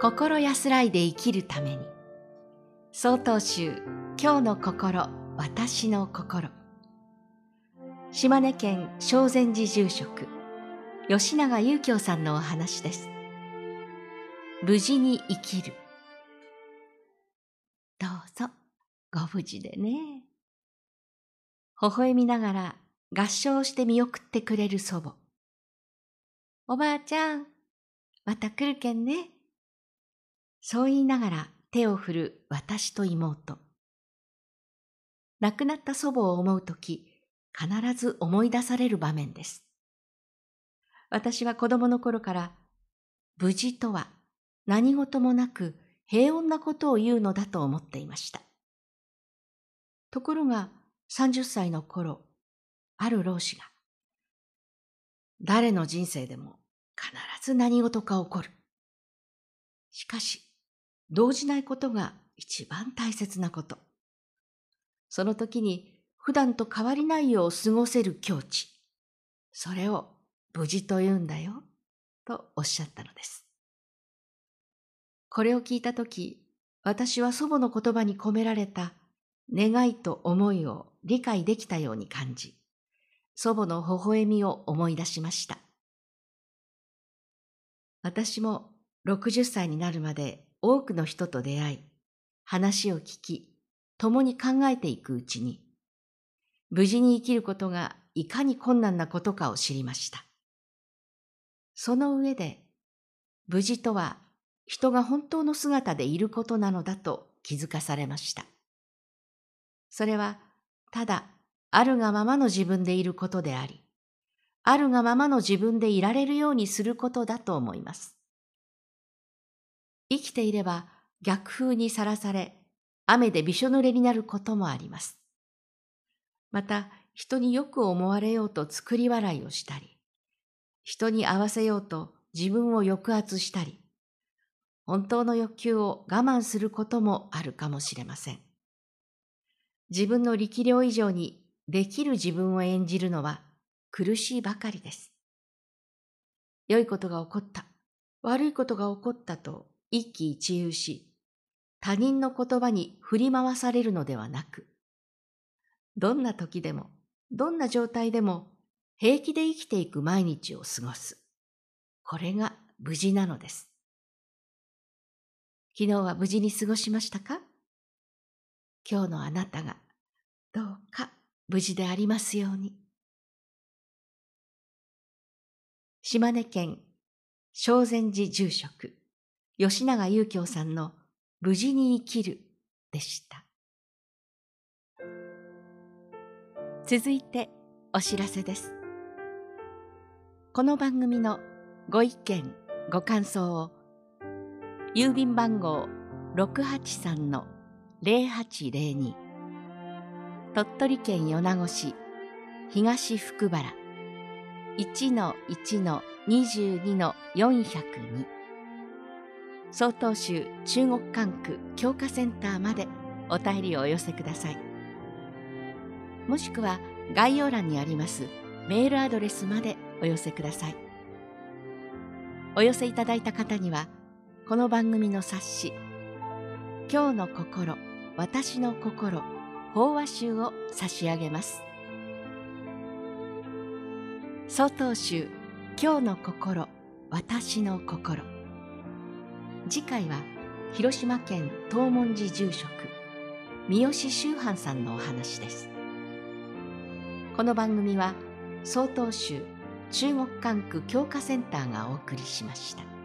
心安らいで生きるために。総統集今日の心私の心。島根県正禅寺住職吉永祐京さんのお話です。無事に生きる。どうぞご無事でね。微笑みながら合唱して見送ってくれる祖母。おばあちゃんまた来るけんね。そう言いながら手を振る私と妹。亡くなった祖母を思うとき、必ず思い出される場面です。私は子供の頃から、無事とは何事もなく平穏なことを言うのだと思っていました。ところが30歳の頃、ある老子が、誰の人生でも必ず何事か起こる。しかし、動じないことが一番大切なこと。その時に普段と変わりないよう過ごせる境地。それを無事と言うんだよ、とおっしゃったのです。これを聞いたとき、私は祖母の言葉に込められた願いと思いを理解できたように感じ、祖母の微笑みを思い出しました。私も60歳になるまで多くの人と出会い、話を聞き、共に考えていくうちに、無事に生きることがいかに困難なことかを知りました。その上で、無事とは人が本当の姿でいることなのだと気づかされました。それは、ただ、あるがままの自分でいることであり、あるがままの自分でいられるようにすることだと思います。生きていれば逆風にさらされ、雨でびしょ濡れになることもあります。また、人によく思われようと作り笑いをしたり、人に合わせようと自分を抑圧したり、本当の欲求を我慢することもあるかもしれません。自分の力量以上にできる自分を演じるのは苦しいばかりです。良いことが起こった、悪いことが起こったと一喜一憂し、他人の言葉に振り回されるのではなく、どんな時でも、どんな状態でも平気で生きていく毎日を過ごす。これが無事なのです。昨日は無事に過ごしましたか？今日のあなたがどうか無事でありますように。島根県正禅寺住職吉永祐京さんの無事に生きるでした。続いてお知らせです。この番組のご意見、ご感想を郵便番号683-0802鳥取県米子市東福原1-1-22-402曹洞宗中国管区教化センターまでお便りをお寄せください。もしくは概要欄にありますメールアドレスまでお寄せください。お寄せいただいた方にはこの番組の冊子「今日の心私の心法話集」を差し上げます。曹洞宗今日の心私の心。次回は広島県東門寺住職三好修範さんのお話です。この番組は曹洞宗中国管区教化センターがお送りしました。